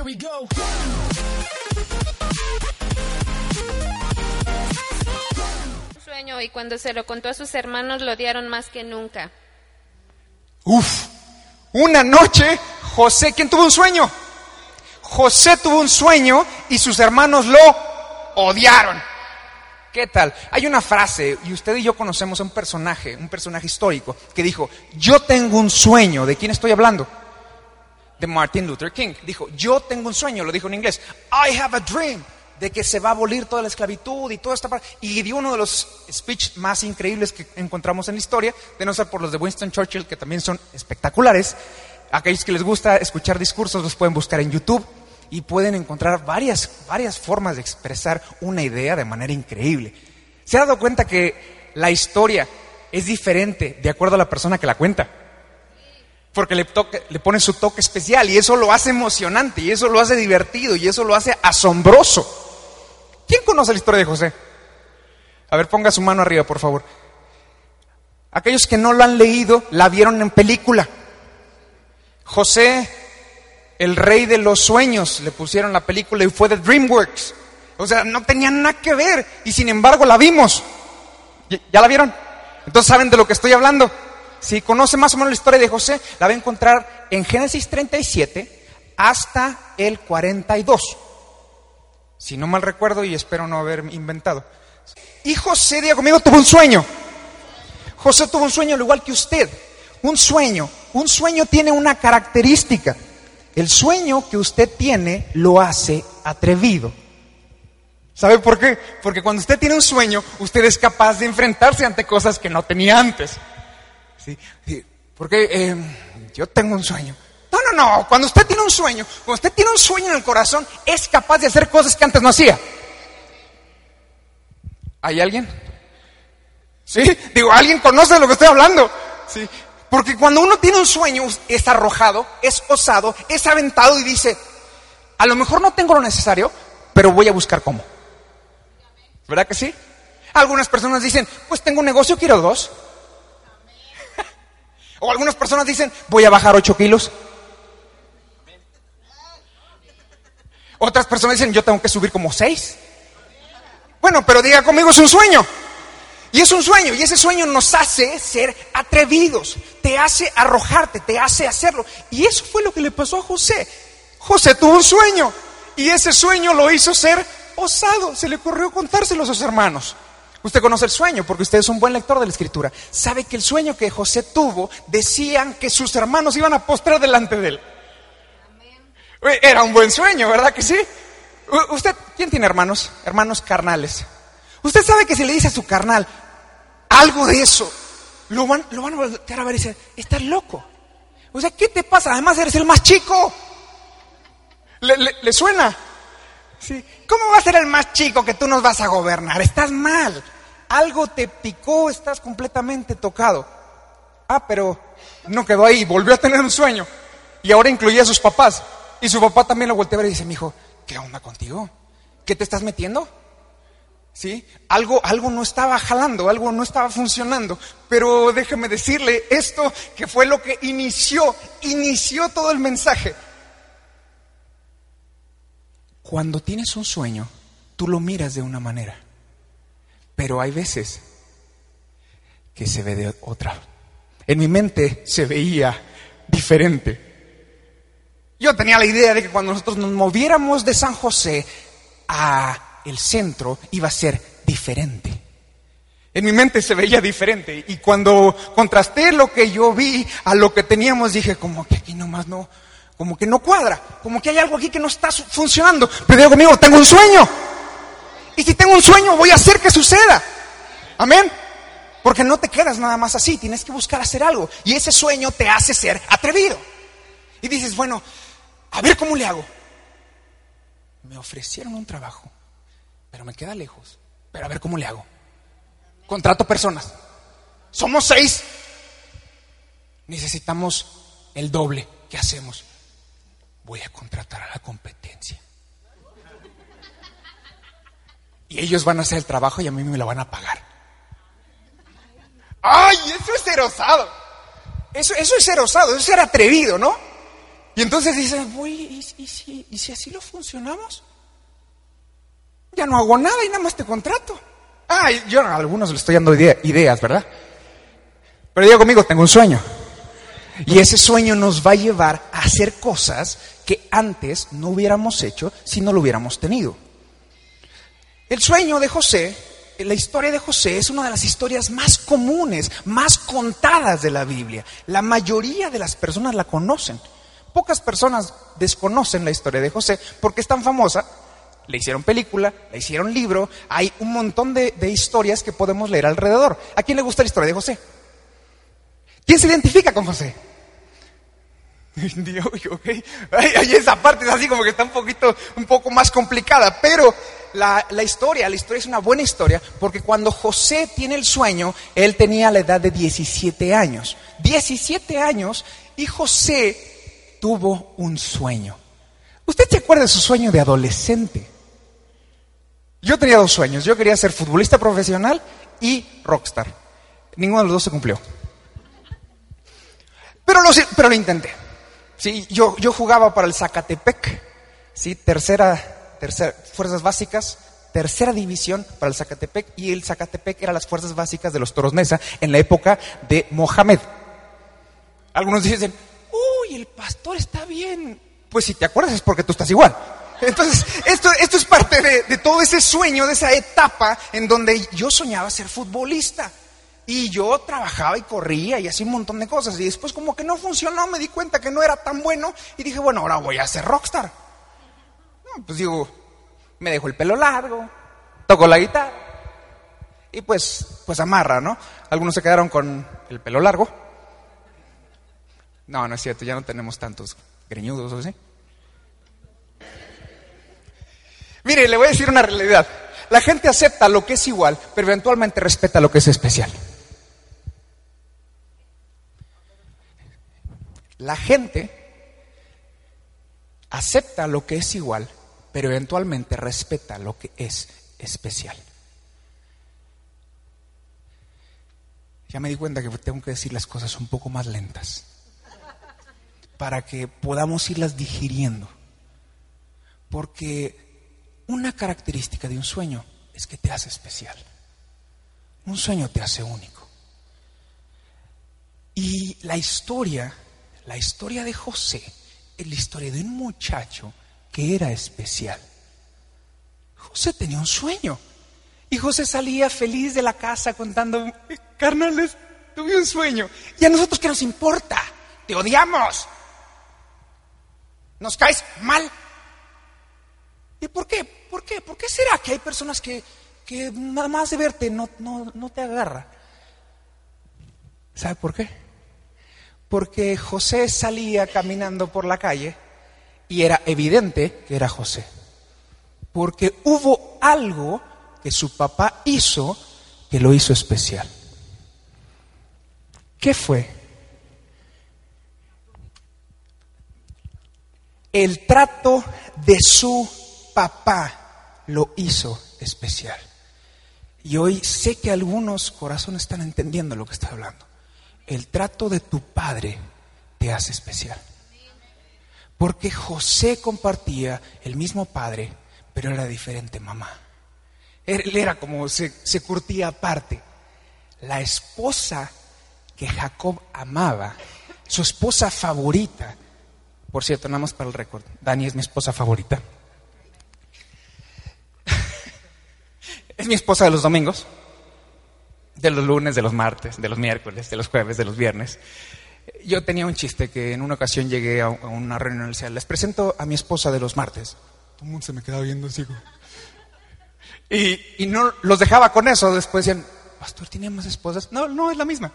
Here we go. Un sueño y cuando se lo contó a sus hermanos lo odiaron más que nunca. Uf, una noche José, ¿quién tuvo un sueño? José tuvo un sueño y sus hermanos lo odiaron. ¿Qué tal? Hay una frase, y usted y yo conocemos a un personaje, un personaje histórico, que dijo, yo tengo un sueño. ¿De quién estoy hablando? De Martin Luther King. Dijo, yo tengo un sueño, lo dijo en inglés. I have a dream de que se va a abolir toda la esclavitud y toda esta parte. Y dio uno de los speech más increíbles que encontramos en la historia, de no ser por los de Winston Churchill, que también son espectaculares. Aquellos que les gusta escuchar discursos los pueden buscar en YouTube y pueden encontrar varias, varias formas de expresar una idea de manera increíble. ¿Se ha dado cuenta que la historia es diferente de acuerdo a la persona que la cuenta? Porque le, pone su toque especial y eso lo hace emocionante y eso lo hace divertido y eso lo hace asombroso. ¿Quién conoce la historia de José? A ver, ponga su mano arriba, por favor. Aquellos que no lo han leído, la vieron en película. José el rey de los sueños, le pusieron la película y fue de DreamWorks. O sea, no tenía nada que ver y sin embargo la vimos. ¿Ya la vieron? Entonces saben de lo que estoy hablando. Si conoce más o menos la historia de José, la va a encontrar en Génesis 37 hasta el 42. Si no mal recuerdo y espero no haber inventado. Y José, diga conmigo, tuvo un sueño. José tuvo un sueño al igual que usted. Un sueño. Un sueño tiene una característica. El sueño que usted tiene lo hace atrevido. ¿Sabe por qué? Porque cuando usted tiene un sueño, usted es capaz de enfrentarse ante cosas que no tenía antes. ¿Sí? Porque eh, yo tengo un sueño. No, no, no. Cuando usted tiene un sueño, cuando usted tiene un sueño en el corazón, es capaz de hacer cosas que antes no hacía. ¿Hay alguien? ¿Sí? Digo, ¿alguien conoce de lo que estoy hablando? Sí. Porque cuando uno tiene un sueño, es arrojado, es osado, es aventado y dice, a lo mejor no tengo lo necesario, pero voy a buscar cómo. ¿Verdad que sí? Algunas personas dicen, pues tengo un negocio, quiero dos. O algunas personas dicen, voy a bajar ocho kilos. Otras personas dicen, yo tengo que subir como seis. Bueno, pero diga conmigo, es un sueño. Y es un sueño, y ese sueño nos hace ser atrevidos, te hace arrojarte, te hace hacerlo. Y eso fue lo que le pasó a José. José tuvo un sueño, y ese sueño lo hizo ser osado, se le ocurrió contárselo a sus hermanos. Usted conoce el sueño porque usted es un buen lector de la escritura. Sabe que el sueño que José tuvo decían que sus hermanos iban a postrar delante de él. Era un buen sueño, ¿verdad que sí? ¿Usted quién tiene hermanos? Hermanos carnales. Usted sabe que si le dice a su carnal algo de eso, lo van, lo van a voltear a ver y decir, estás loco. O sea, ¿qué te pasa? Además eres el más chico. ¿Le, le suena? Sí. ¿Cómo va a ser el más chico que tú nos vas a gobernar? Estás mal. Algo te picó, estás completamente tocado. Ah, pero no quedó ahí, volvió a tener un sueño. Y ahora incluía a sus papás. Y su papá también lo volteó a ver y dice, mi hijo, ¿qué onda contigo? ¿Qué te estás metiendo? ¿Sí? Algo, algo no estaba jalando, algo no estaba funcionando. Pero déjeme decirle esto que fue lo que inició, inició todo el mensaje. Cuando tienes un sueño, tú lo miras de una manera. Pero hay veces que se ve de otra. En mi mente se veía diferente. Yo tenía la idea de que cuando nosotros nos moviéramos de San José a el centro iba a ser diferente. En mi mente se veía diferente y cuando contrasté lo que yo vi a lo que teníamos dije como que aquí nomás no, como que no cuadra, como que hay algo aquí que no está funcionando. Pero digo conmigo, tengo un sueño. Y si tengo un sueño voy a hacer que suceda. Amén. Porque no te quedas nada más así, tienes que buscar hacer algo. Y ese sueño te hace ser atrevido. Y dices, bueno, a ver cómo le hago. Me ofrecieron un trabajo, pero me queda lejos. Pero a ver cómo le hago. Contrato personas. Somos seis. Necesitamos el doble. ¿Qué hacemos? Voy a contratar a la competencia. Y ellos van a hacer el trabajo y a mí me lo van a pagar. ¡Ay! Eso es ser osado. Eso, eso es ser osado, eso es ser atrevido, ¿no? Y entonces dices, voy, ¿y si, ¿y si así lo funcionamos? Ya no hago nada y nada más te contrato. Ah, yo a algunos les estoy dando ideas, ¿verdad? Pero diga conmigo, tengo un sueño. Y ese sueño nos va a llevar a hacer cosas que antes no hubiéramos hecho si no lo hubiéramos tenido. El sueño de José, la historia de José es una de las historias más comunes, más contadas de la Biblia. La mayoría de las personas la conocen. Pocas personas desconocen la historia de José porque es tan famosa. Le hicieron película, le hicieron libro, hay un montón de, de historias que podemos leer alrededor. ¿A quién le gusta la historia de José? ¿Quién se identifica con José? Okay. esa parte es así como que está un poquito, un poco más complicada, pero la, la, historia, la historia es una buena historia, porque cuando José tiene el sueño, él tenía la edad de 17 años. 17 años y José tuvo un sueño. ¿Usted se acuerda de su sueño de adolescente? Yo tenía dos sueños. Yo quería ser futbolista profesional y rockstar. Ninguno de los dos se cumplió. Pero lo, pero lo intenté. Sí, yo, yo jugaba para el Zacatepec, ¿sí? tercera, tercera, fuerzas básicas, tercera división para el Zacatepec, y el Zacatepec era las fuerzas básicas de los Toros Mesa en la época de Mohamed. Algunos dicen, uy, el pastor está bien. Pues si te acuerdas es porque tú estás igual. Entonces, esto, esto es parte de, de todo ese sueño, de esa etapa en donde yo soñaba ser futbolista. Y yo trabajaba y corría y hacía un montón de cosas. Y después como que no funcionó, me di cuenta que no era tan bueno. Y dije, bueno, ahora voy a ser rockstar. pues digo, me dejo el pelo largo, toco la guitarra. Y pues, pues amarra, ¿no? Algunos se quedaron con el pelo largo. No, no es cierto, ya no tenemos tantos greñudos, ¿o sí? Mire, le voy a decir una realidad. La gente acepta lo que es igual, pero eventualmente respeta lo que es especial. La gente acepta lo que es igual, pero eventualmente respeta lo que es especial. Ya me di cuenta que tengo que decir las cosas un poco más lentas para que podamos irlas digiriendo. Porque una característica de un sueño es que te hace especial. Un sueño te hace único. Y la historia la historia de José es la historia de un muchacho que era especial. José tenía un sueño. Y José salía feliz de la casa contando, carnales, tuve un sueño. ¿Y a nosotros qué nos importa? Te odiamos. Nos caes mal. ¿Y por qué? ¿Por qué? ¿Por qué será que hay personas que, que nada más de verte no, no, no te agarra? ¿Sabe por qué? Porque José salía caminando por la calle y era evidente que era José. Porque hubo algo que su papá hizo que lo hizo especial. ¿Qué fue? El trato de su papá lo hizo especial. Y hoy sé que algunos corazones están entendiendo lo que estoy hablando el trato de tu padre te hace especial. Porque José compartía el mismo padre, pero era diferente mamá. Él era como se, se curtía aparte. La esposa que Jacob amaba, su esposa favorita, por cierto, nada más para el récord, Dani es mi esposa favorita. es mi esposa de los domingos de los lunes, de los martes, de los miércoles, de los jueves, de los viernes. Yo tenía un chiste que en una ocasión llegué a una reunión universidad. Les presento a mi esposa de los martes. Todo el mundo se me quedaba viendo así. Y, y no los dejaba con eso. Después decían, Pastor, ¿tiene más esposas? No, no, es la misma.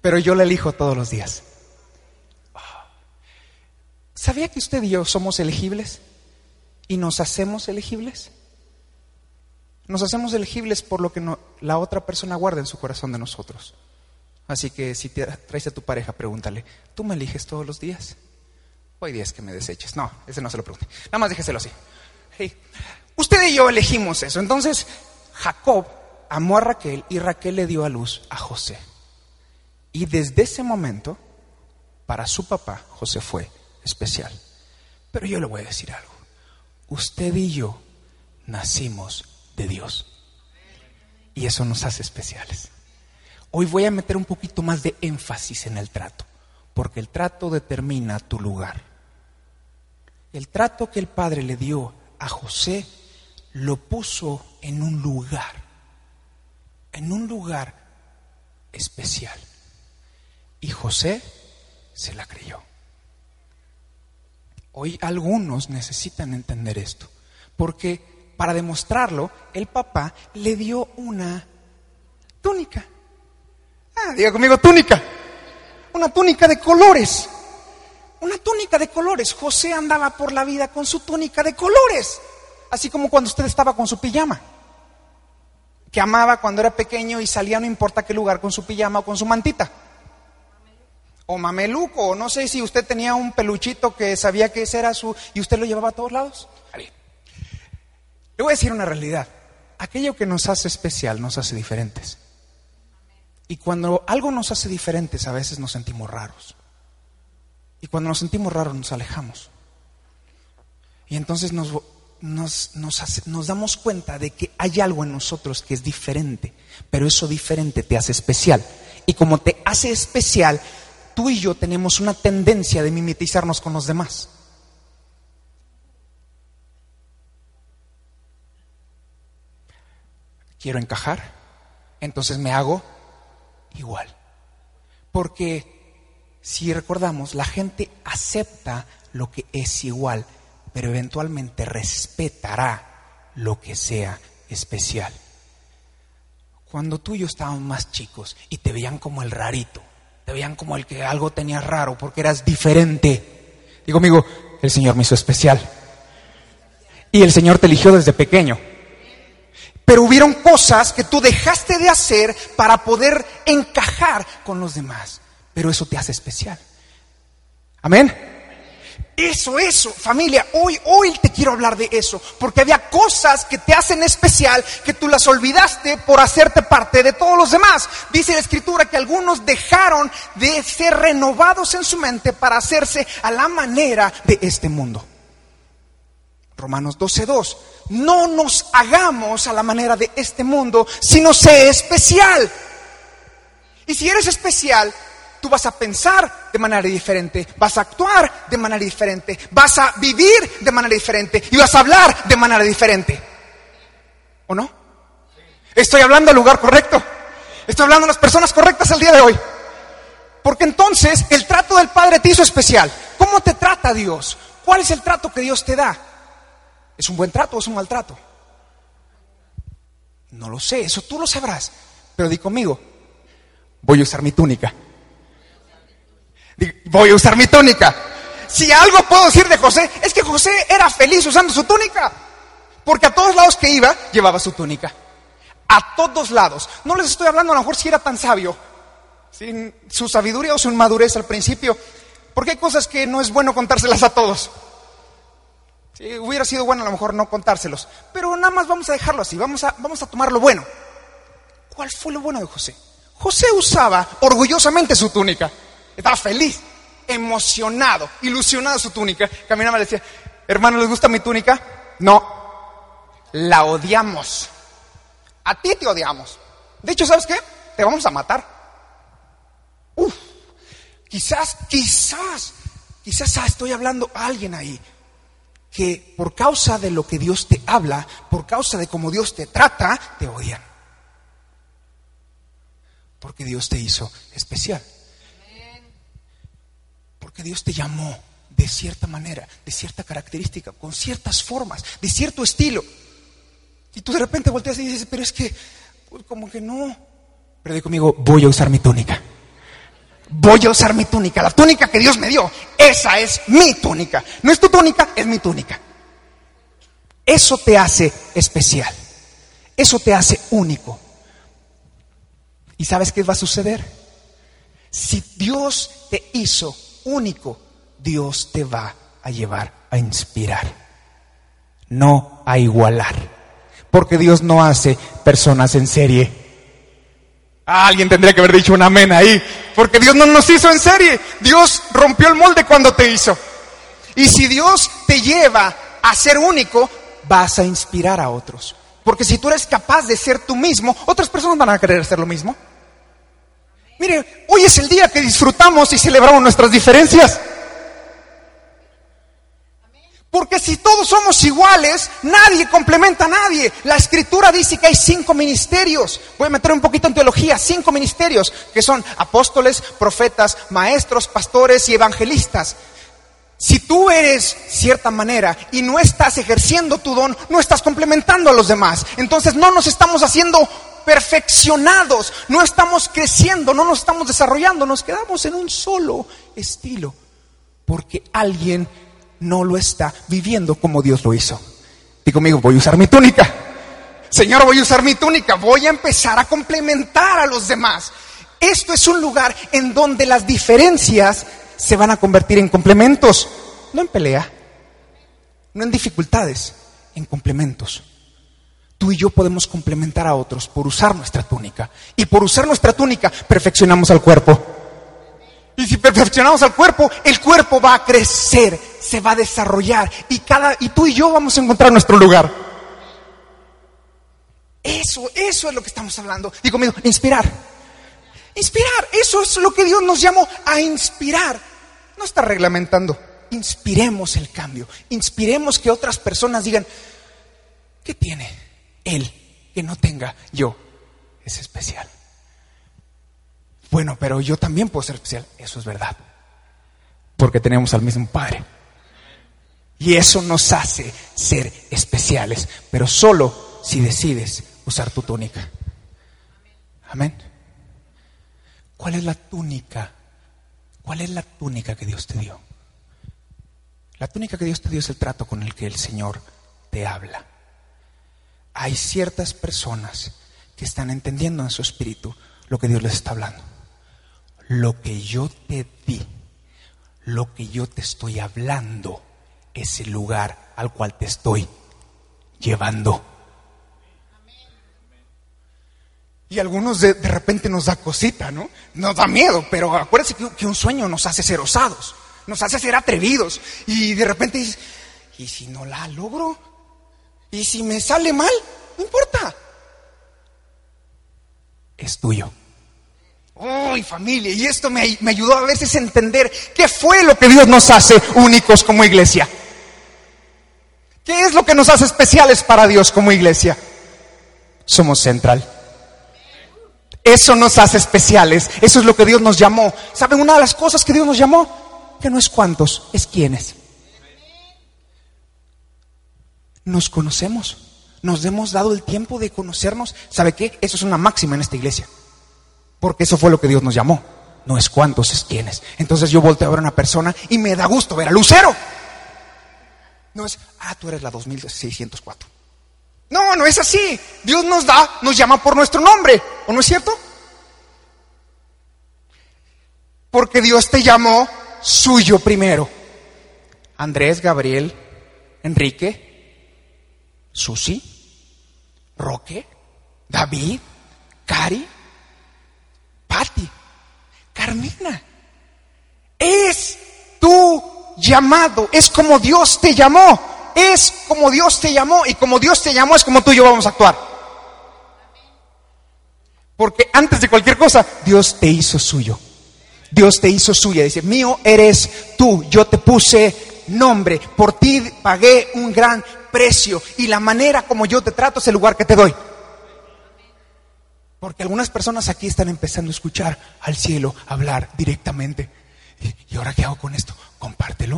Pero yo la elijo todos los días. ¿Sabía que usted y yo somos elegibles? ¿Y nos hacemos elegibles? Nos hacemos elegibles por lo que la otra persona guarda en su corazón de nosotros. Así que si te traes a tu pareja, pregúntale, ¿tú me eliges todos los días? O hay días que me deseches. No, ese no se lo pregunte. Nada más déjeselo así. Usted y yo elegimos eso. Entonces, Jacob amó a Raquel y Raquel le dio a luz a José. Y desde ese momento, para su papá, José fue especial. Pero yo le voy a decir algo. Usted y yo nacimos de Dios. Y eso nos hace especiales. Hoy voy a meter un poquito más de énfasis en el trato, porque el trato determina tu lugar. El trato que el Padre le dio a José lo puso en un lugar, en un lugar especial. Y José se la creyó. Hoy algunos necesitan entender esto, porque para demostrarlo, el papá le dio una túnica. Ah, diga conmigo, túnica. Una túnica de colores. Una túnica de colores. José andaba por la vida con su túnica de colores. Así como cuando usted estaba con su pijama. Que amaba cuando era pequeño y salía no importa qué lugar con su pijama o con su mantita. O mameluco, o no sé si usted tenía un peluchito que sabía que ese era su... y usted lo llevaba a todos lados. Le voy a decir una realidad. Aquello que nos hace especial nos hace diferentes. Y cuando algo nos hace diferentes, a veces nos sentimos raros. Y cuando nos sentimos raros, nos alejamos. Y entonces nos, nos, nos, damos cuenta de que hay algo en nosotros que es diferente, pero eso diferente te hace especial. Y como te hace especial, tú y yo tenemos una tendencia de mimetizarnos con los demás. Quiero encajar, entonces me hago igual. Porque si recordamos, la gente acepta lo que es igual, pero eventualmente respetará lo que sea especial. Cuando tú y yo estábamos más chicos y te veían como el rarito, te veían como el que algo tenía raro porque eras diferente. Digo, amigo, el Señor me hizo especial. Y el Señor te eligió desde pequeño. Pero hubieron cosas que tú dejaste de hacer para poder encajar con los demás. Pero eso te hace especial. Amén. Eso, eso, familia, hoy, hoy te quiero hablar de eso, porque había cosas que te hacen especial que tú las olvidaste por hacerte parte de todos los demás. Dice la escritura que algunos dejaron de ser renovados en su mente para hacerse a la manera de este mundo. Romanos 12.2. No nos hagamos a la manera de este mundo, sino sé especial. Y si eres especial, tú vas a pensar de manera diferente, vas a actuar de manera diferente, vas a vivir de manera diferente y vas a hablar de manera diferente. ¿O no? Estoy hablando al lugar correcto. Estoy hablando a las personas correctas el día de hoy. Porque entonces el trato del Padre te hizo especial. ¿Cómo te trata Dios? ¿Cuál es el trato que Dios te da? ¿Es un buen trato o es un mal trato? No lo sé, eso tú lo sabrás. Pero di conmigo, voy a usar mi túnica. Voy a usar mi túnica. Si algo puedo decir de José, es que José era feliz usando su túnica. Porque a todos lados que iba, llevaba su túnica. A todos lados. No les estoy hablando a lo mejor si era tan sabio. Sin su sabiduría o su inmadurez al principio. Porque hay cosas que no es bueno contárselas a todos. Si hubiera sido bueno a lo mejor no contárselos. Pero nada más vamos a dejarlo así. Vamos a, vamos a tomar lo bueno. ¿Cuál fue lo bueno de José? José usaba orgullosamente su túnica. Estaba feliz, emocionado, ilusionado su túnica. Caminaba y le decía, hermano, ¿les gusta mi túnica? No, la odiamos. A ti te odiamos. De hecho, ¿sabes qué? Te vamos a matar. Uf, quizás, quizás, quizás estoy hablando a alguien ahí que por causa de lo que Dios te habla, por causa de cómo Dios te trata, te odian. Porque Dios te hizo especial. Porque Dios te llamó de cierta manera, de cierta característica, con ciertas formas, de cierto estilo. Y tú de repente volteas y dices, pero es que, como que no. Pero di conmigo, voy a usar mi túnica. Voy a usar mi túnica, la túnica que Dios me dio. Esa es mi túnica. No es tu túnica, es mi túnica. Eso te hace especial. Eso te hace único. ¿Y sabes qué va a suceder? Si Dios te hizo único, Dios te va a llevar a inspirar, no a igualar. Porque Dios no hace personas en serie. Alguien tendría que haber dicho un amén ahí. Porque Dios no nos hizo en serie. Dios rompió el molde cuando te hizo. Y si Dios te lleva a ser único, vas a inspirar a otros. Porque si tú eres capaz de ser tú mismo, otras personas van a querer hacer lo mismo. Mire, hoy es el día que disfrutamos y celebramos nuestras diferencias. Porque si todos somos iguales, nadie complementa a nadie. La escritura dice que hay cinco ministerios. Voy a meter un poquito en teología. Cinco ministerios que son apóstoles, profetas, maestros, pastores y evangelistas. Si tú eres cierta manera y no estás ejerciendo tu don, no estás complementando a los demás. Entonces no nos estamos haciendo perfeccionados, no estamos creciendo, no nos estamos desarrollando, nos quedamos en un solo estilo. Porque alguien no lo está viviendo como Dios lo hizo. Digo conmigo, voy a usar mi túnica. Señor, voy a usar mi túnica. Voy a empezar a complementar a los demás. Esto es un lugar en donde las diferencias se van a convertir en complementos. No en pelea, no en dificultades, en complementos. Tú y yo podemos complementar a otros por usar nuestra túnica. Y por usar nuestra túnica perfeccionamos al cuerpo. Y si perfeccionamos al cuerpo, el cuerpo va a crecer, se va a desarrollar y cada y tú y yo vamos a encontrar nuestro lugar. Eso, eso es lo que estamos hablando. Digo conmigo, inspirar. Inspirar, eso es lo que Dios nos llamó a inspirar. No está reglamentando. Inspiremos el cambio. Inspiremos que otras personas digan, ¿qué tiene él que no tenga yo? Es especial. Bueno, pero yo también puedo ser especial. Eso es verdad. Porque tenemos al mismo Padre. Y eso nos hace ser especiales. Pero solo si decides usar tu túnica. Amén. ¿Cuál es la túnica? ¿Cuál es la túnica que Dios te dio? La túnica que Dios te dio es el trato con el que el Señor te habla. Hay ciertas personas que están entendiendo en su espíritu lo que Dios les está hablando lo que yo te di, lo que yo te estoy hablando, es el lugar al cual te estoy llevando. Y algunos de, repente nos da cosita, ¿no? Nos da miedo, pero acuérdense que, que, un sueño nos hace ser osados, nos hace ser atrevidos. Y de repente dices, ¿y si no la logro? ¿Y si me sale mal? No importa. Es tuyo. ¡Ay, familia! Y esto me, me, ayudó a veces a entender qué fue lo que Dios nos hace únicos como iglesia. ¿Qué es lo que nos hace especiales para Dios como iglesia? Somos central. Eso nos hace especiales. Eso es lo que Dios nos llamó. ¿Saben una de las cosas que Dios nos llamó? Que no es cuántos, es quiénes. Nos conocemos. Nos hemos dado el tiempo de conocernos. ¿Sabe qué? Eso es una máxima en esta iglesia. Porque eso fue lo que Dios nos llamó. No es cuántos, es quiénes. Entonces yo volteo a ver a una persona y me da gusto ver a Lucero. No es, ah, tú eres la 2604. No, no es así. Dios nos da, nos llama por nuestro nombre. ¿O no es cierto? Porque Dios te llamó suyo primero. Andrés, Gabriel, Enrique, Susi, Roque, David, Cari, Patti, Carmina. Es tu llamado, es como Dios te llamó, es como Dios te llamó y como Dios te llamó es como tú y yo vamos a actuar. Porque antes de cualquier cosa, Dios te hizo suyo. Dios te hizo suya. Dice, mío eres tú, yo te puse nombre, por ti pagué un gran precio y la manera como yo te trato es el lugar que te doy. Porque algunas personas aquí están empezando a escuchar al cielo hablar directamente. ¿Y ahora qué hago con esto? Compártelo.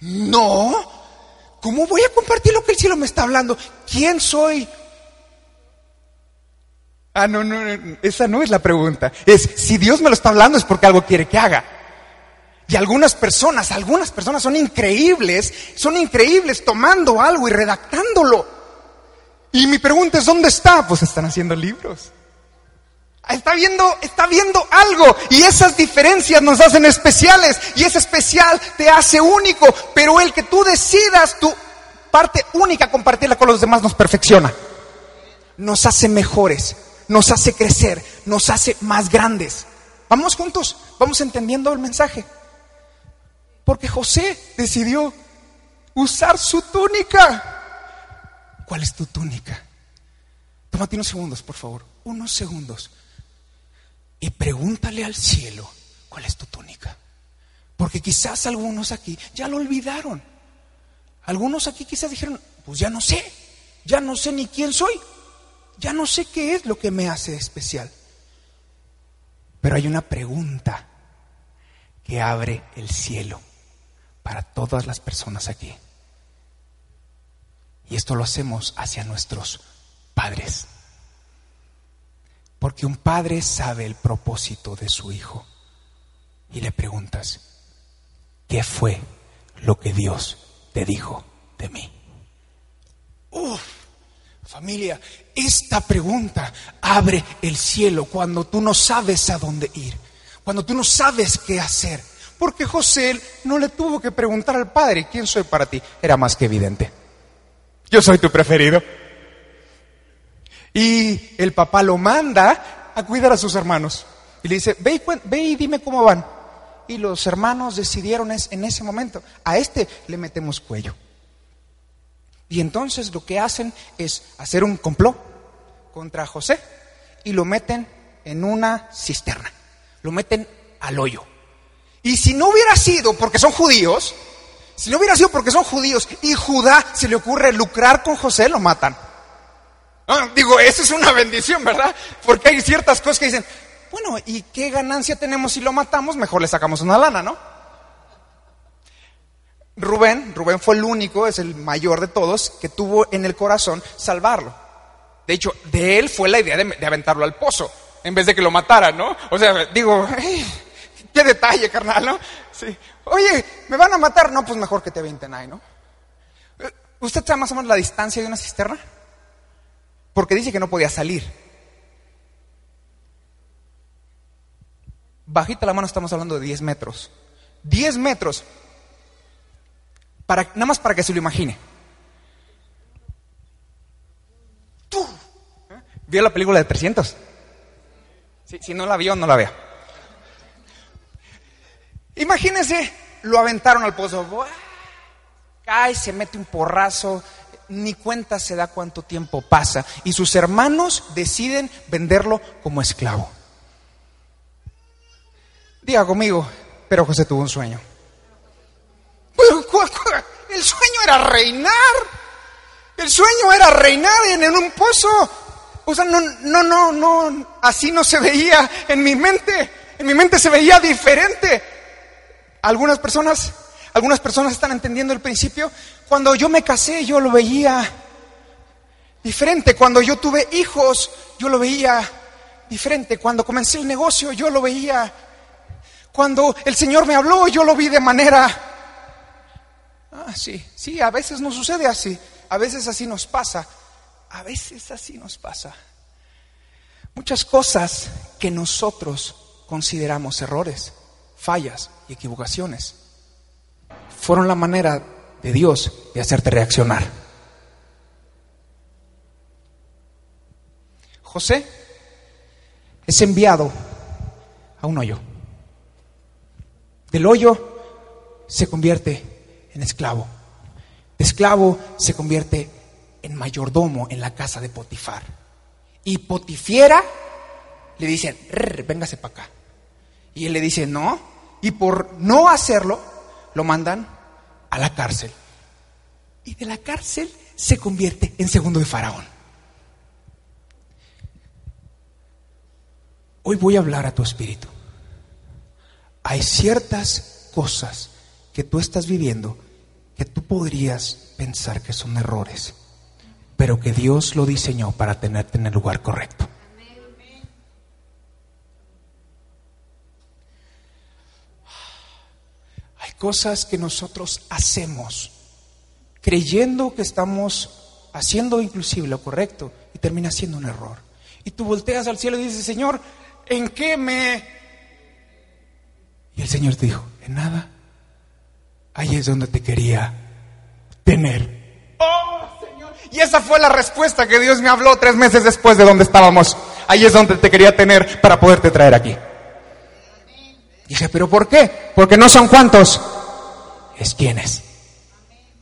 No. ¿Cómo voy a compartir lo que el cielo me está hablando? ¿Quién soy? Ah, no, no, esa no es la pregunta. Es si Dios me lo está hablando es porque algo quiere que haga. Y algunas personas, algunas personas son increíbles, son increíbles tomando algo y redactándolo. Y mi pregunta es, ¿dónde está? Pues están haciendo libros. Está viendo, está viendo algo y esas diferencias nos hacen especiales y ese especial te hace único, pero el que tú decidas tu parte única compartirla con los demás nos perfecciona. Nos hace mejores, nos hace crecer, nos hace más grandes. Vamos juntos, vamos entendiendo el mensaje. Porque José decidió usar su túnica. ¿Cuál es tu túnica? Tómate unos segundos, por favor. Unos segundos. Y pregúntale al cielo, ¿cuál es tu túnica? Porque quizás algunos aquí ya lo olvidaron. Algunos aquí quizás dijeron, pues ya no sé, ya no sé ni quién soy, ya no sé qué es lo que me hace especial. Pero hay una pregunta que abre el cielo para todas las personas aquí. Y esto lo hacemos hacia nuestros padres. Porque un padre sabe el propósito de su hijo. Y le preguntas, ¿qué fue lo que Dios te dijo de mí? Uf, familia, esta pregunta abre el cielo cuando tú no sabes a dónde ir, cuando tú no sabes qué hacer. Porque José no le tuvo que preguntar al padre, ¿quién soy para ti? Era más que evidente. Yo soy tu preferido. Y el papá lo manda a cuidar a sus hermanos. Y le dice, ve y, ve y dime cómo van. Y los hermanos decidieron en ese momento, a este le metemos cuello. Y entonces lo que hacen es hacer un complot contra José y lo meten en una cisterna, lo meten al hoyo. Y si no hubiera sido porque son judíos, si no hubiera sido porque son judíos y Judá se le ocurre lucrar con José, lo matan. digo, eso es una bendición, ¿verdad? Porque hay ciertas cosas que dicen, bueno, ¿y qué ganancia tenemos si lo matamos? Mejor le sacamos una lana, ¿no? Rubén, Rubén fue el único, es el mayor de todos, que tuvo en el corazón salvarlo. De hecho, de él fue la idea de, aventarlo al pozo, en vez de que lo matara, ¿no? O sea, digo, qué detalle, carnal, ¿no? Sí. Oye, ¿me van a matar? No, pues mejor que te avienten ahí, ¿no? Eh, ¿Usted sabe más o menos la distancia de una cisterna? Porque dice que no podía salir. Bajita la mano estamos hablando de 10 metros. 10 metros nada más para que se lo imagine. ¿Tú? ¿Vio la película de 300? Si, no la vio, no la vea. Imagínense, lo aventaron al pozo. Cae, se mete un porrazo, ni cuenta se da cuánto tiempo pasa. Y sus hermanos deciden venderlo como esclavo. Diga conmigo, pero José tuvo un sueño. El sueño era reinar. El sueño era reinar en, un pozo. O sea, no, no, no, no, así no se veía en mi mente. En mi mente se veía diferente. Algunas personas, algunas personas están entendiendo el principio. Cuando yo me casé, yo lo veía diferente. Cuando yo tuve hijos, yo lo veía diferente. Cuando comencé el negocio, yo lo veía. Cuando el Señor me habló, yo lo vi de manera Ah, sí, sí, a veces nos sucede así, a veces así nos pasa, a veces así nos pasa. Muchas cosas que nosotros consideramos errores, fallas y equivocaciones fueron la manera de Dios de hacerte reaccionar. José es enviado a un hoyo. Del hoyo se convierte en esclavo. De esclavo se convierte en mayordomo en la casa de Potifar. Y Potifiera le dicen, véngase para acá. Y él le dice, no. Y por no hacerlo, lo mandan a la cárcel. Y de la cárcel se convierte en segundo de Faraón. Hoy voy a hablar a tu espíritu. Hay ciertas cosas que tú estás viviendo que tú podrías pensar que son errores, pero que Dios lo diseñó para tenerte en el lugar correcto. Cosas que nosotros hacemos creyendo que estamos haciendo inclusive lo correcto y termina siendo un error. Y tú volteas al cielo y dices, Señor, ¿en qué me... Y el Señor te dijo, en nada ahí es donde te quería tener. Oh, Señor. Y esa fue la respuesta que Dios me habló tres meses después de donde estábamos. Ahí es donde te quería tener para poderte traer aquí. Dije, ¿pero por qué? Porque no son cuantos, es quién es.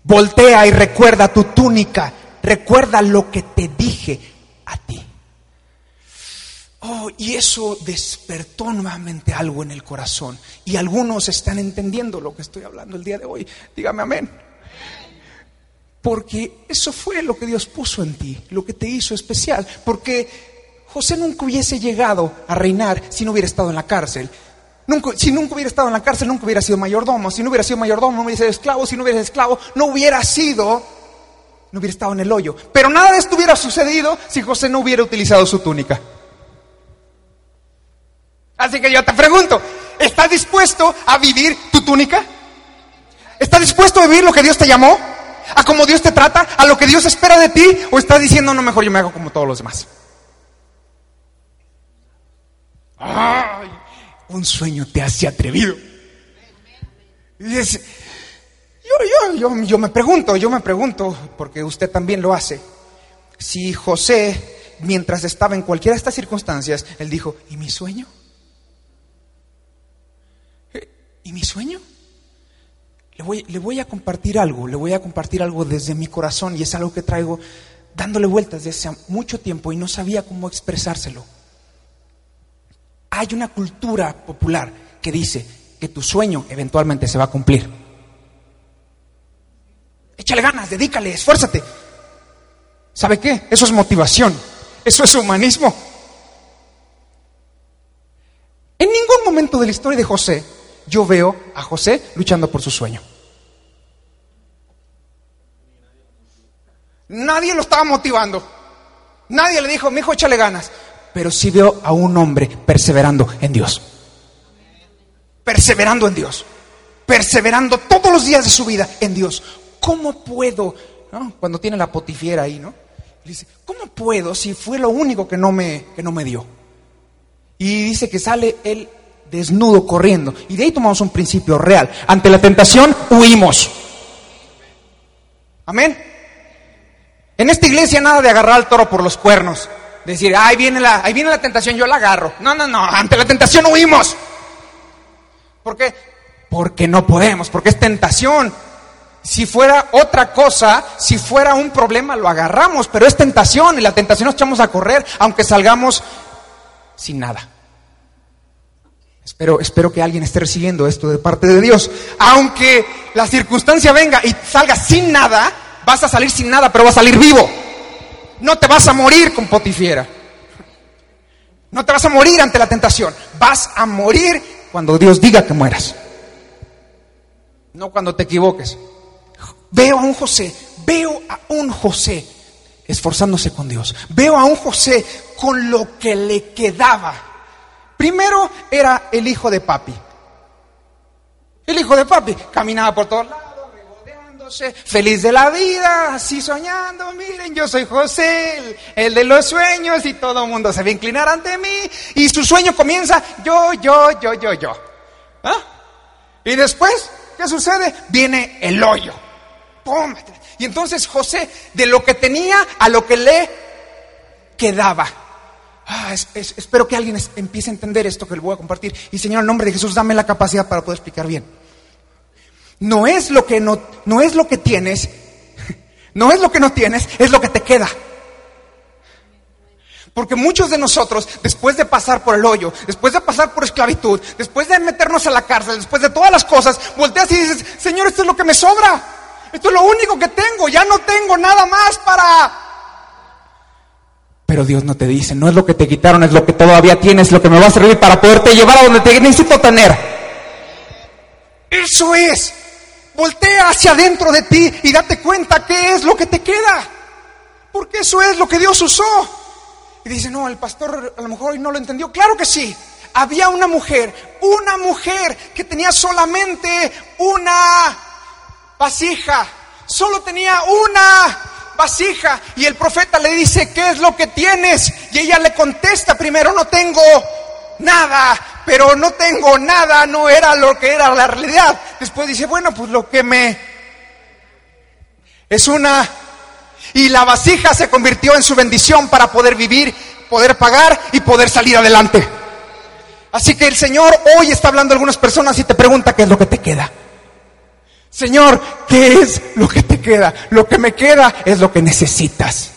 Voltea y recuerda tu túnica. Recuerda lo que te dije a ti. Oh, y eso despertó nuevamente algo en el corazón. Y algunos están entendiendo lo que estoy hablando el día de hoy. Dígame amén. Porque eso fue lo que Dios puso en ti, lo que te hizo especial. Porque José nunca hubiese llegado a reinar si no hubiera estado en la cárcel. Si nunca hubiera estado en la cárcel, nunca hubiera sido mayordomo. Si no hubiera sido mayordomo, no hubiera sido esclavo. Si no hubiera sido esclavo, no hubiera sido, no hubiera estado en el hoyo. Pero nada de esto hubiera sucedido si José no hubiera utilizado su túnica. Así que yo te pregunto, ¿estás dispuesto a vivir tu túnica? ¿Estás dispuesto a vivir lo que Dios te llamó? ¿A cómo Dios te trata? ¿A lo que Dios espera de ti? ¿O estás diciendo, no, mejor yo me hago como todos los demás? Ay, un sueño te hace atrevido. Y dices, yo, yo, yo, yo me pregunto, yo me pregunto, porque usted también lo hace, si José, mientras estaba en cualquiera de estas circunstancias, él dijo, ¿y mi sueño? ¿Y mi sueño? Le voy, le voy, a compartir algo, le voy a compartir algo desde mi corazón y es algo que traigo dándole vueltas desde hace mucho tiempo y no sabía cómo expresárselo. Hay una cultura popular que dice que tu sueño eventualmente se va a cumplir. Échale ganas, dedícale, esfuérzate. ¿Sabe qué? Eso es motivación, eso es humanismo. En ningún momento de la historia de José yo veo a José luchando por su sueño. Nadie lo estaba motivando. Nadie le dijo, mi hijo, échale ganas. Pero sí veo a un hombre perseverando en Dios. Perseverando en Dios. Perseverando todos los días de su vida en Dios. ¿Cómo puedo? Cuando tiene la potifiera ahí, ¿no? dice, ¿cómo puedo si fue lo único que no me, que no me dio? Y dice que sale él desnudo corriendo. Y de ahí tomamos un principio real. Ante la tentación huimos. Amén. En esta iglesia nada de agarrar al toro por los cuernos. Decir, ahí viene la, ahí viene la tentación, yo la agarro. No, no, no, ante la tentación huimos. ¿Por qué? Porque no podemos, porque es tentación. Si fuera otra cosa, si fuera un problema, lo agarramos, pero es tentación y la tentación nos echamos a correr, aunque salgamos sin nada. Espero, espero que alguien esté recibiendo esto de parte de Dios. Aunque la circunstancia venga y salga sin nada, vas a salir sin nada, pero vas a salir vivo. No te vas a morir con potifiera. No te vas a morir ante la tentación. Vas a morir cuando Dios diga que mueras. No cuando te equivoques. Veo a un José, veo a un José esforzándose con Dios. Veo a un José con lo que le quedaba Primero era el hijo de papi. El hijo de papi caminaba por todos lados, regodeándose, feliz de la vida, así soñando. Miren, yo soy José, el, de los sueños, y todo el mundo se va a inclinar ante mí. Y su sueño comienza yo, yo, yo, yo, yo. ¿Ah? Y después, ¿qué sucede? Viene el hoyo. ¡Pum! Y entonces José, de lo que tenía a lo que le quedaba. Ah, espero que alguien empiece a entender esto que le voy a compartir. Y Señor, en nombre de Jesús, dame la capacidad para poder explicar bien. No es lo que no, no es lo que tienes, no es lo que no tienes, es lo que te queda. Porque muchos de nosotros, después de pasar por el hoyo, después de pasar por esclavitud, después de meternos a la cárcel, después de todas las cosas, volteas y dices, Señor, esto es lo que me sobra. Esto es lo único que tengo. Ya no tengo nada más para pero Dios no te dice, no es lo que te quitaron, es lo que todavía tienes, lo que me va a servir para poderte llevar a donde te necesito tener. Eso es. Voltea hacia adentro de ti y date cuenta qué es lo que te queda. Porque eso es lo que Dios usó. Y dice, no, el pastor a lo mejor hoy no lo entendió. Claro que sí. Había una mujer, una mujer que tenía solamente una vasija. Solo tenía una vasija y el profeta le dice, ¿qué es lo que tienes? Y ella le contesta primero, no tengo nada, pero no tengo nada, no era lo que era la realidad. Después dice, bueno, pues lo que me... Es una... Y la vasija se convirtió en su bendición para poder vivir, poder pagar y poder salir adelante. Así que el Señor hoy está hablando a algunas personas y te pregunta qué es lo que te queda. Señor, ¿qué es lo que te queda? Lo que me queda es lo que necesitas.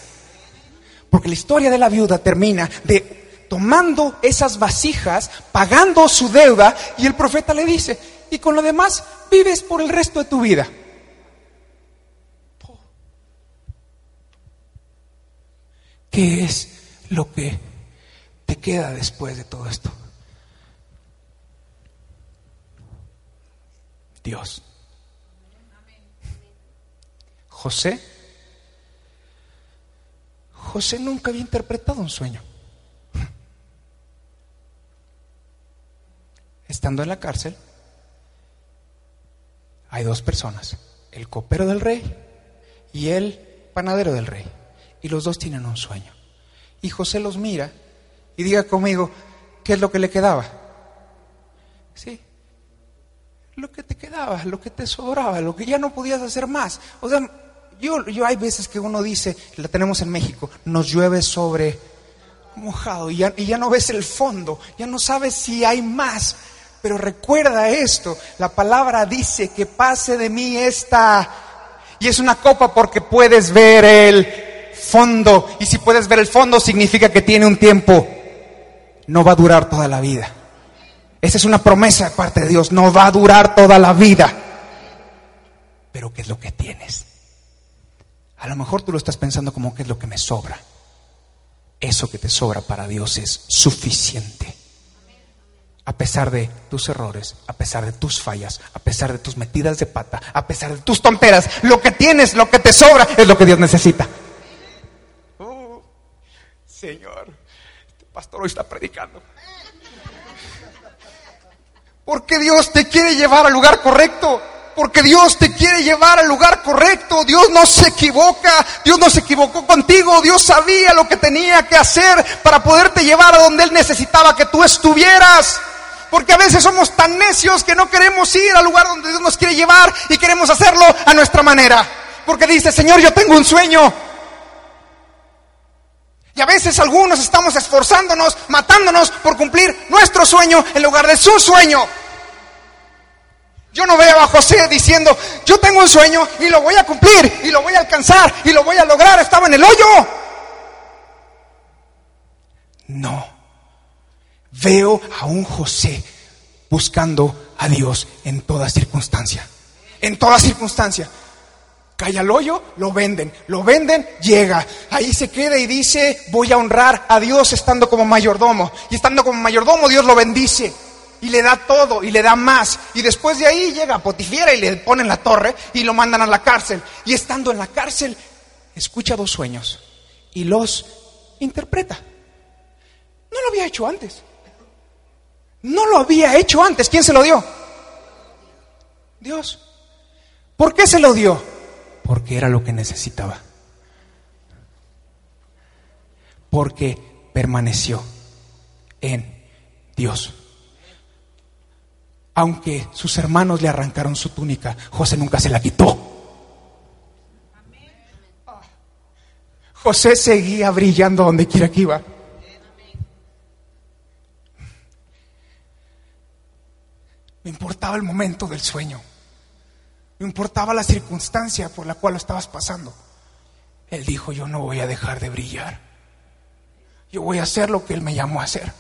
Porque la historia de la viuda termina de tomando esas vasijas, pagando su deuda, y el profeta le dice, y con lo demás vives por el resto de tu vida. ¿Qué es lo que te queda después de todo esto? Dios. José. José nunca había interpretado un sueño. Estando en la cárcel, hay dos personas, el copero del rey y el panadero del rey. Y los dos tienen un sueño. Y José los mira y diga conmigo, ¿qué es lo que le quedaba? Sí, lo que te quedaba, lo que te sobraba, lo que ya no podías hacer más. O sea, yo, yo hay veces que uno dice, la tenemos en México, nos llueve sobre mojado y ya, y ya no ves el fondo, ya no sabes si hay más. Pero recuerda esto, la palabra dice que pase de mí esta, y es una copa porque puedes ver el fondo, y si puedes ver el fondo significa que tiene un tiempo, no va a durar toda la vida. Esa es una promesa de parte de Dios, no va a durar toda la vida. Pero ¿qué es lo que tienes? A lo mejor tú lo estás pensando como qué es lo que me sobra. Eso que te sobra para Dios es suficiente. A pesar de tus errores, a pesar de tus fallas, a pesar de tus metidas de pata, a pesar de tus tonteras, lo que tienes, lo que te sobra, es lo que Dios necesita. Oh, señor, este pastor hoy está predicando. Porque Dios te quiere llevar al lugar correcto. Porque Dios te quiere llevar al lugar correcto. Dios no se equivoca. Dios no se equivocó contigo. Dios sabía lo que tenía que hacer para poderte llevar a donde Él necesitaba que tú estuvieras. Porque a veces somos tan necios que no queremos ir al lugar donde Dios nos quiere llevar y queremos hacerlo a nuestra manera. Porque dice, Señor, yo tengo un sueño. Y a veces algunos estamos esforzándonos, matándonos por cumplir nuestro sueño en lugar de su sueño. Yo no veo a José diciendo, yo tengo un sueño y lo voy a cumplir y lo voy a alcanzar y lo voy a lograr. Estaba en el hoyo. No. Veo a un José buscando a Dios en toda circunstancia. En toda circunstancia cae al hoyo, lo venden, lo venden, llega, ahí se queda y dice, voy a honrar a Dios estando como mayordomo. Y estando como mayordomo, Dios lo bendice y le da todo y le da más. Y después de ahí llega a Potifiera y le ponen la torre y lo mandan a la cárcel. Y estando en la cárcel, escucha dos sueños y los interpreta. No lo había hecho antes. No lo había hecho antes. ¿Quién se lo dio? Dios. ¿Por qué se lo dio? porque era lo que necesitaba. Porque permaneció en Dios. Aunque sus hermanos le arrancaron su túnica, José nunca se la quitó. José seguía brillando donde quiera que iba. Me importaba el momento del sueño. No importaba la circunstancia por la cual lo estabas pasando. Él dijo, yo no voy a dejar de brillar. Yo voy a hacer lo que Él me llamó a hacer.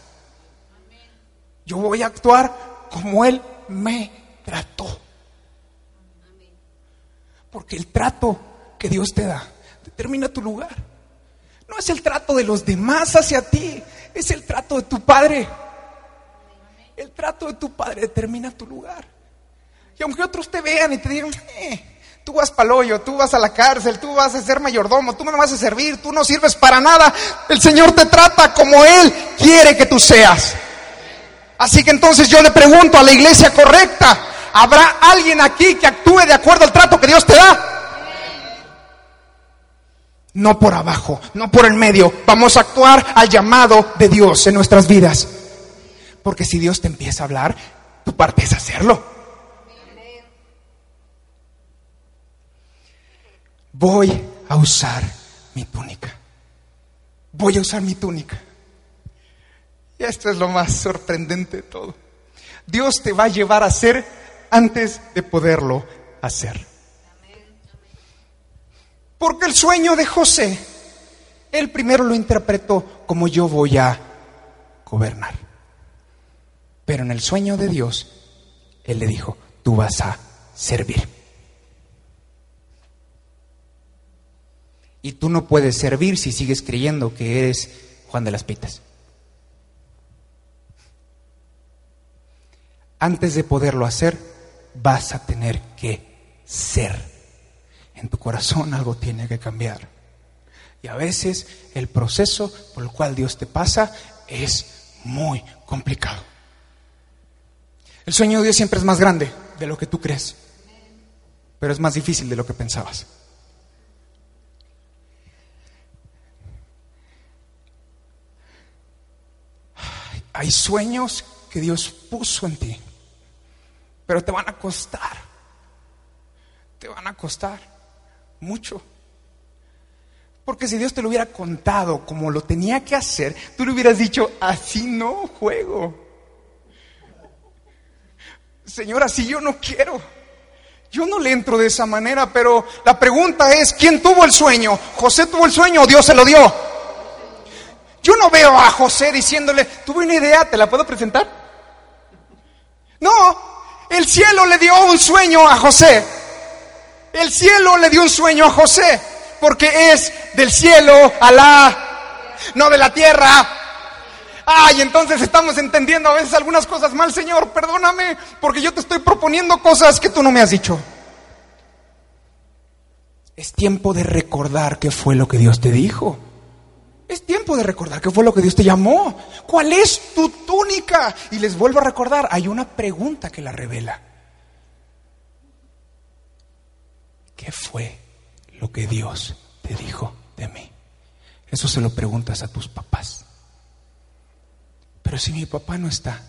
Yo voy a actuar como Él me trató. Porque el trato que Dios te da determina tu lugar. No es el trato de los demás hacia ti, es el trato de tu Padre. El trato de tu Padre determina tu lugar. Y aunque otros te vean y te digan, eh, tú vas para hoyo, tú vas a la cárcel, tú vas a ser mayordomo, tú me vas a servir, tú no sirves para nada, el Señor te trata como Él quiere que tú seas. Así que entonces yo le pregunto a la iglesia correcta, ¿habrá alguien aquí que actúe de acuerdo al trato que Dios te da? No por abajo, no por el medio. Vamos a actuar al llamado de Dios en nuestras vidas. Porque si Dios te empieza a hablar, tu parte es hacerlo. voy a usar mi túnica. Voy a usar mi túnica. Y esto es lo más sorprendente de todo. Dios te va a llevar a ser antes de poderlo hacer. Porque el sueño de José, él primero lo interpretó como yo voy a gobernar. Pero en el sueño de Dios, él le dijo, tú vas a servir. Y tú no puedes servir si sigues creyendo que eres Juan de las Pitas. Antes de poderlo hacer, vas a tener que ser. En tu corazón algo tiene que cambiar. Y a veces el proceso por el cual Dios te pasa es muy complicado. El sueño de Dios siempre es más grande de lo que tú crees, pero es más difícil de lo que pensabas. Hay sueños que Dios puso en ti, pero te van a costar. Te van a costar mucho. Porque si Dios te lo hubiera contado como lo tenía que hacer, tú le hubieras dicho, así no juego. Señor, así yo no quiero. Yo no le entro de esa manera, pero la pregunta es, ¿quién tuvo el sueño? ¿José tuvo el sueño o Dios se lo dio? Yo no veo a José diciéndole, tuve una idea, ¿te la puedo presentar? No, el cielo le dio un sueño a José. El cielo le dio un sueño a José, porque es del cielo a la, no de la tierra. Ay, entonces estamos entendiendo a veces algunas cosas mal, Señor, perdóname, porque yo te estoy proponiendo cosas que tú no me has dicho. Es tiempo de recordar qué fue lo que Dios te dijo. Es tiempo de recordar qué fue lo que Dios te llamó. ¿Cuál es tu túnica? Y les vuelvo a recordar, hay una pregunta que la revela. ¿Qué fue lo que Dios te dijo de mí? Eso se lo preguntas a tus papás. Pero si mi papá no está,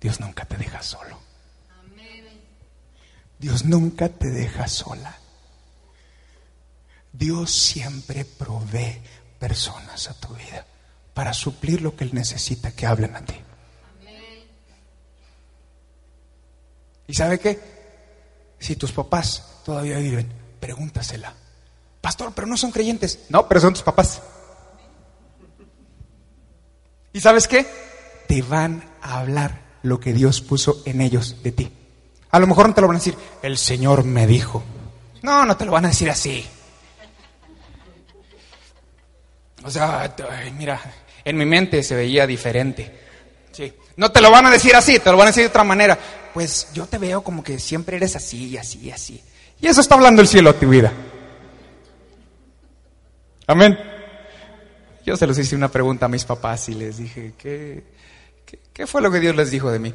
Dios nunca te deja solo. Dios nunca te deja sola. Dios siempre provee personas a tu vida para suplir lo que Él necesita que hablen a ti. ¿Y sabe qué? Si tus papás todavía viven, pregúntasela. Pastor, pero no son creyentes. No, pero son tus papás. ¿Y sabes qué? Te van a hablar lo que Dios puso en ellos de ti. A lo mejor no te lo van a decir, el Señor me dijo. No, no te lo van a decir así. O sea, mira, en mi mente se veía diferente. Sí. No te lo van a decir así, te lo van a decir de otra manera. Pues yo te veo como que siempre eres así, así, así. Y eso está hablando el cielo a tu vida. Amén. Yo se los hice una pregunta a mis papás y les dije, ¿qué, qué, fue lo que Dios les dijo de mí?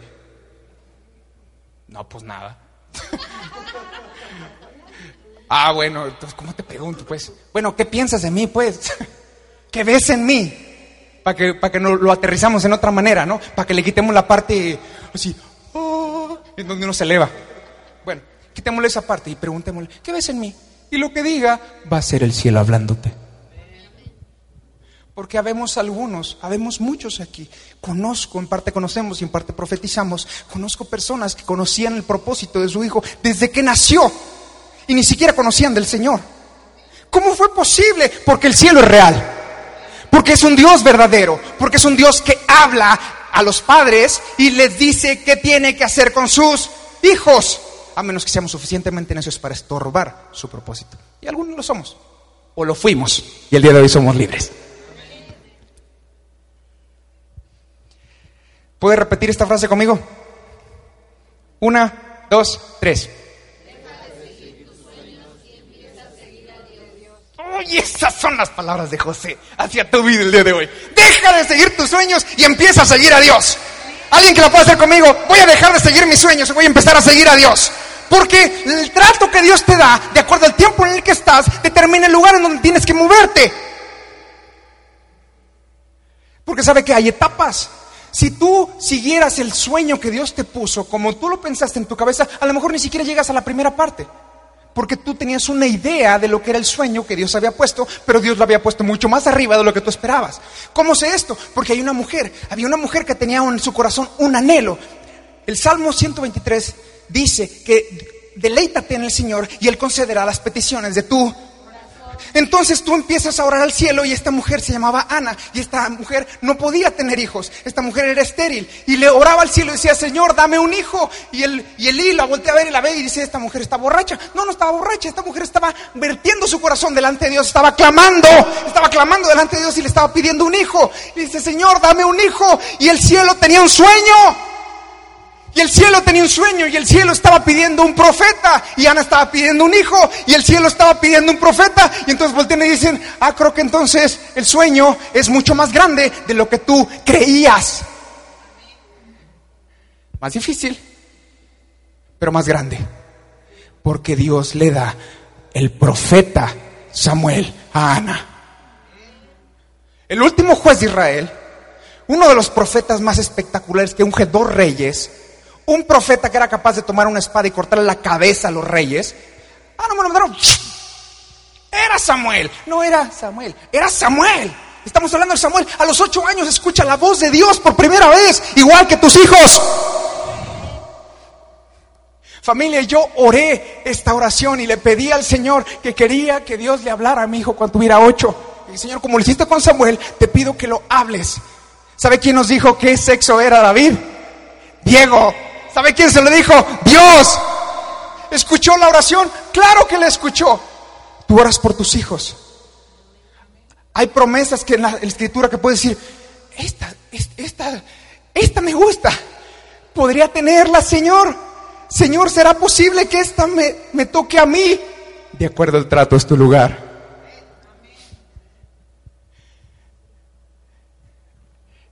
No, pues nada. ah, bueno, entonces, ¿cómo te pregunto, pues? Bueno, ¿qué piensas de mí, pues? ¿Qué ves en mí? Para que, que no, lo aterrizamos en otra manera, ¿no? Para que le quitemos la parte así, oh, en donde uno se eleva. Bueno, quitémosle esa parte y preguntémosle, ¿qué ves en mí? Y lo que diga va a ser el cielo hablándote. Porque habemos algunos, habemos muchos aquí. Conozco, en parte conocemos y en parte profetizamos. Conozco personas que conocían el propósito de su hijo desde que nació y ni siquiera conocían del Señor. ¿Cómo fue posible? Porque el cielo es real. Porque es un Dios verdadero. Porque es un Dios que habla a los padres y les dice qué tiene que hacer con sus hijos. A menos que seamos suficientemente necios para estorbar su propósito. Y algunos lo somos. O lo fuimos. Y el día de hoy somos libres. ¿Puede repetir esta frase conmigo? Una, dos, tres. Y esas son las palabras de José hacia tu vida el día de hoy. Deja de seguir tus sueños y empieza a seguir a Dios. Alguien que lo pueda hacer conmigo, voy a dejar de seguir mis sueños y voy a empezar a seguir a Dios. Porque el trato que Dios te da, de acuerdo al tiempo en el que estás, determina el lugar en donde tienes que moverte. Porque sabe que hay etapas. Si tú siguieras el sueño que Dios te puso, como tú lo pensaste en tu cabeza, a lo mejor ni siquiera llegas a la primera parte porque tú tenías una idea de lo que era el sueño que Dios había puesto, pero Dios lo había puesto mucho más arriba de lo que tú esperabas. ¿Cómo sé esto? Porque hay una mujer, había una mujer que tenía en su corazón un anhelo. El Salmo 123 dice que deleítate en el Señor y Él concederá las peticiones de tu entonces tú empiezas a orar al cielo y esta mujer se llamaba Ana y esta mujer no podía tener hijos, esta mujer era estéril y le oraba al cielo y decía, Señor, dame un hijo. Y, el, y Elí la voltea a ver y la ve y dice, esta mujer está borracha. No, no estaba borracha, esta mujer estaba vertiendo su corazón delante de Dios, estaba clamando, estaba clamando delante de Dios y le estaba pidiendo un hijo. Y dice, Señor, dame un hijo. Y el cielo tenía un sueño. Y el cielo tenía un sueño y el cielo estaba pidiendo un profeta y Ana estaba pidiendo un hijo y el cielo estaba pidiendo un profeta y entonces voltean y dicen, ah, creo que entonces el sueño es mucho más grande de lo que tú creías. Más difícil, pero más grande. Porque Dios le da el profeta Samuel a Ana. El último juez de Israel, uno de los profetas más espectaculares que unge dos reyes, un profeta que era capaz de tomar una espada y cortarle la cabeza a los reyes. Ah, no me lo mandaron. Era Samuel. No era Samuel, era Samuel. Estamos hablando de Samuel. A los ocho años escucha la voz de Dios por primera vez, igual que tus hijos. Familia, yo oré esta oración y le pedí al Señor que quería que Dios le hablara a mi hijo cuando tuviera ocho. Y Señor, como lo hiciste con Samuel, te pido que lo hables. ¿Sabe quién nos dijo qué sexo era David? Diego. ¿Sabe quién se lo dijo? Dios. ¿Escuchó la oración? Claro que la escuchó. Tú oras por tus hijos. Hay promesas que en la escritura que puedes decir, esta, esta, esta me gusta. Podría tenerla, Señor. Señor, ¿será posible que esta me, me toque a mí? De acuerdo al trato es tu lugar.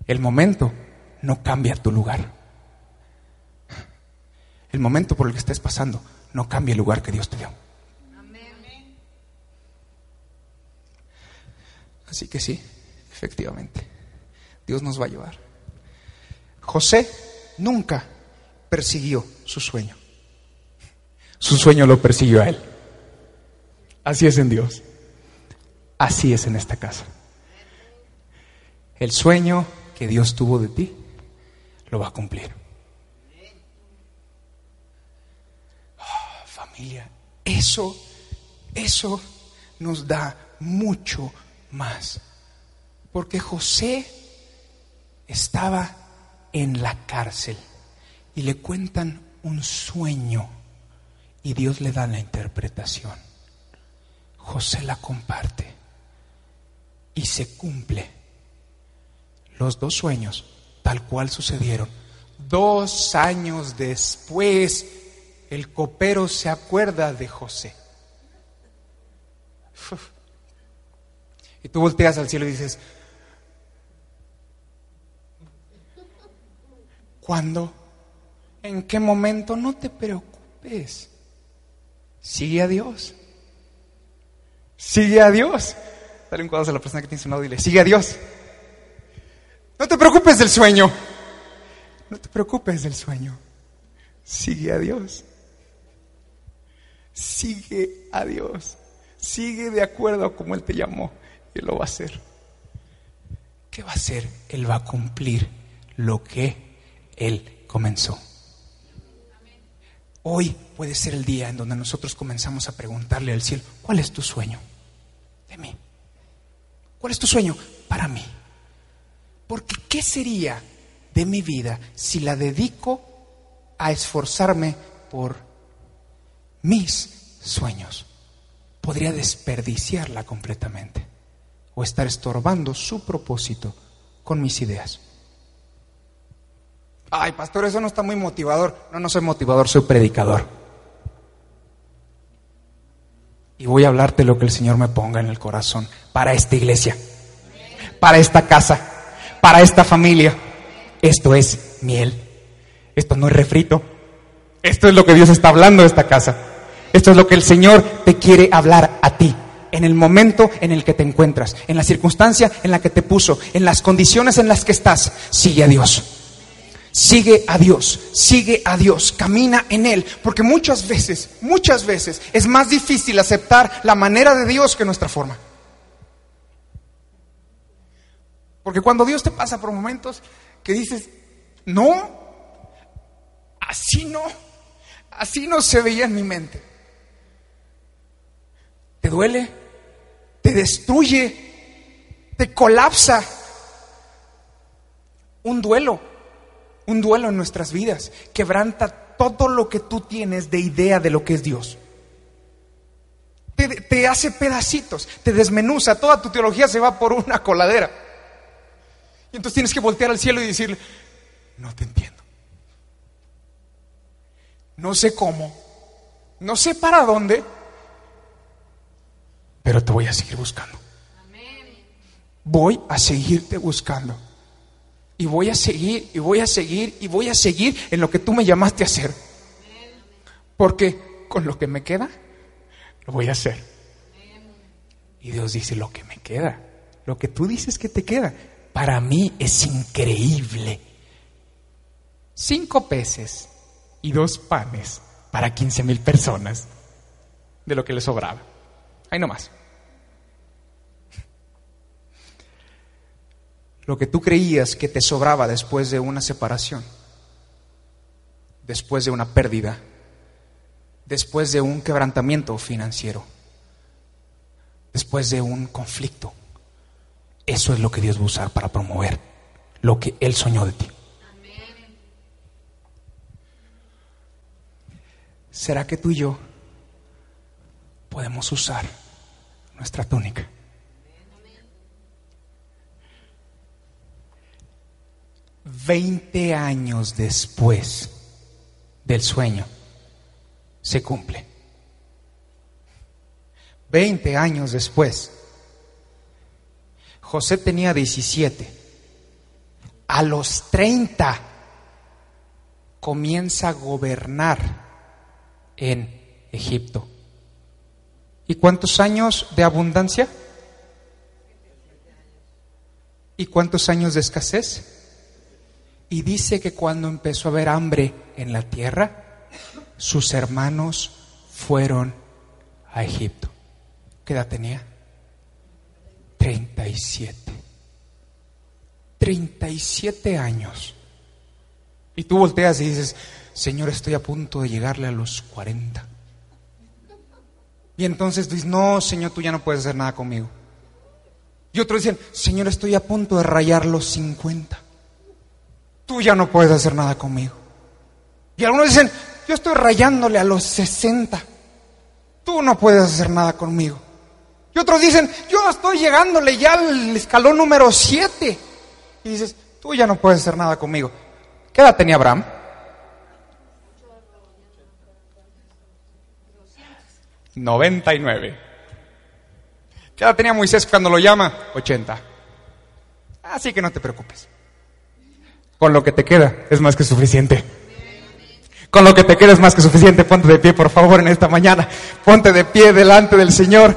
El momento no cambia tu lugar. El momento por el que estés pasando no cambia el lugar que Dios te dio. Así que sí, efectivamente, Dios nos va a llevar. José nunca persiguió su sueño. Su sueño lo persiguió a él. Así es en Dios. Así es en esta casa. El sueño que Dios tuvo de ti lo va a cumplir. Eso, eso nos da mucho más. Porque José estaba en la cárcel y le cuentan un sueño y Dios le da la interpretación. José la comparte y se cumple los dos sueños tal cual sucedieron. Dos años después el copero se acuerda de José. Y tú volteas al cielo y dices, ¿cuándo? ¿En qué momento? No te preocupes. Sigue a Dios. Sigue a Dios. Dale un cuadro a la persona que tiene su lado y dile, sigue a Dios. No te preocupes del sueño. No te preocupes del sueño. Sigue a Dios. Sigue a Dios. Sigue de acuerdo a como Él te llamó. Y lo va a hacer. ¿Qué va a hacer? Él va a cumplir lo que Él comenzó. Hoy puede ser el día en donde nosotros comenzamos a preguntarle al cielo, ¿cuál es tu sueño de mí? ¿Cuál es tu sueño para mí? Porque ¿qué sería de mi vida si la dedico a esforzarme por mis sueños, podría desperdiciarla completamente o estar estorbando su propósito con mis ideas. Ay, pastor, eso no está muy motivador. No, no soy motivador, soy predicador. Y voy a hablarte lo que el Señor me ponga en el corazón para esta iglesia, para esta casa, para esta familia. Esto es miel. Esto no es refrito. Esto es lo que Dios está hablando de esta casa. Esto es lo que el Señor te quiere hablar a ti. En el momento en el que te encuentras, en la circunstancia en la que te puso, en las condiciones en las que estás, sigue a Dios. Sigue a Dios, sigue a Dios, camina en Él, porque muchas veces, muchas veces es más difícil aceptar la manera de Dios que nuestra forma. Porque cuando Dios te pasa por momentos que dices, no, así no, Así no se veía en mi mente. ¿Te duele? ¿Te destruye? ¿Te colapsa? Un duelo, un duelo en nuestras vidas, quebranta todo lo que tú tienes de idea de lo que es Dios. Te, hace pedacitos, te desmenuza, toda tu teología se va por una coladera. Y entonces tienes que voltear al cielo y decirle, no te entiendo. No sé cómo, no sé para dónde, pero te voy a seguir buscando. Voy a seguirte buscando. Y voy a seguir, y voy a seguir, y voy a seguir en lo que tú me llamaste a hacer. Porque con lo que me queda, lo voy a hacer. Y Dios dice, lo que me queda, lo que tú dices que te queda, para mí es increíble. Cinco peces y dos panes para 15 mil personas de lo que le sobraba. Ahí nomás. Lo que tú creías que te sobraba después de una separación, después de una pérdida, después de un quebrantamiento financiero, después de un conflicto. Eso es lo que Dios va a usar para promover lo que Él soñó de ti. ¿Será que tú y yo podemos usar nuestra túnica? Veinte años después del sueño se cumple. Veinte años después. José tenía 17. A los 30 comienza a gobernar en Egipto. ¿Y cuántos años de abundancia? ¿Y cuántos años de escasez? Y dice que cuando empezó a haber hambre en la tierra, sus hermanos fueron a Egipto. ¿Qué edad tenía? 37. 37 años. Y tú volteas y dices, Señor, estoy a punto de llegarle a los 40. Y entonces dices, no, Señor, tú ya no puedes hacer nada conmigo. Y otros dicen, Señor, estoy a punto de rayar los 50. Tú ya no puedes hacer nada conmigo. Y algunos dicen, yo estoy rayándole a los 60. Tú no puedes hacer nada conmigo. Y otros dicen, yo estoy llegándole ya al escalón número 7. Y dices, tú ya no puedes hacer nada conmigo. ¿Qué edad tenía Abraham? 99. ¿Qué edad tenía Moisés cuando lo llama? 80. Así que no te preocupes. Con lo que te queda es más que suficiente. Con lo que te queda es más que suficiente. Ponte de pie, por favor, en esta mañana. Ponte de pie delante del Señor.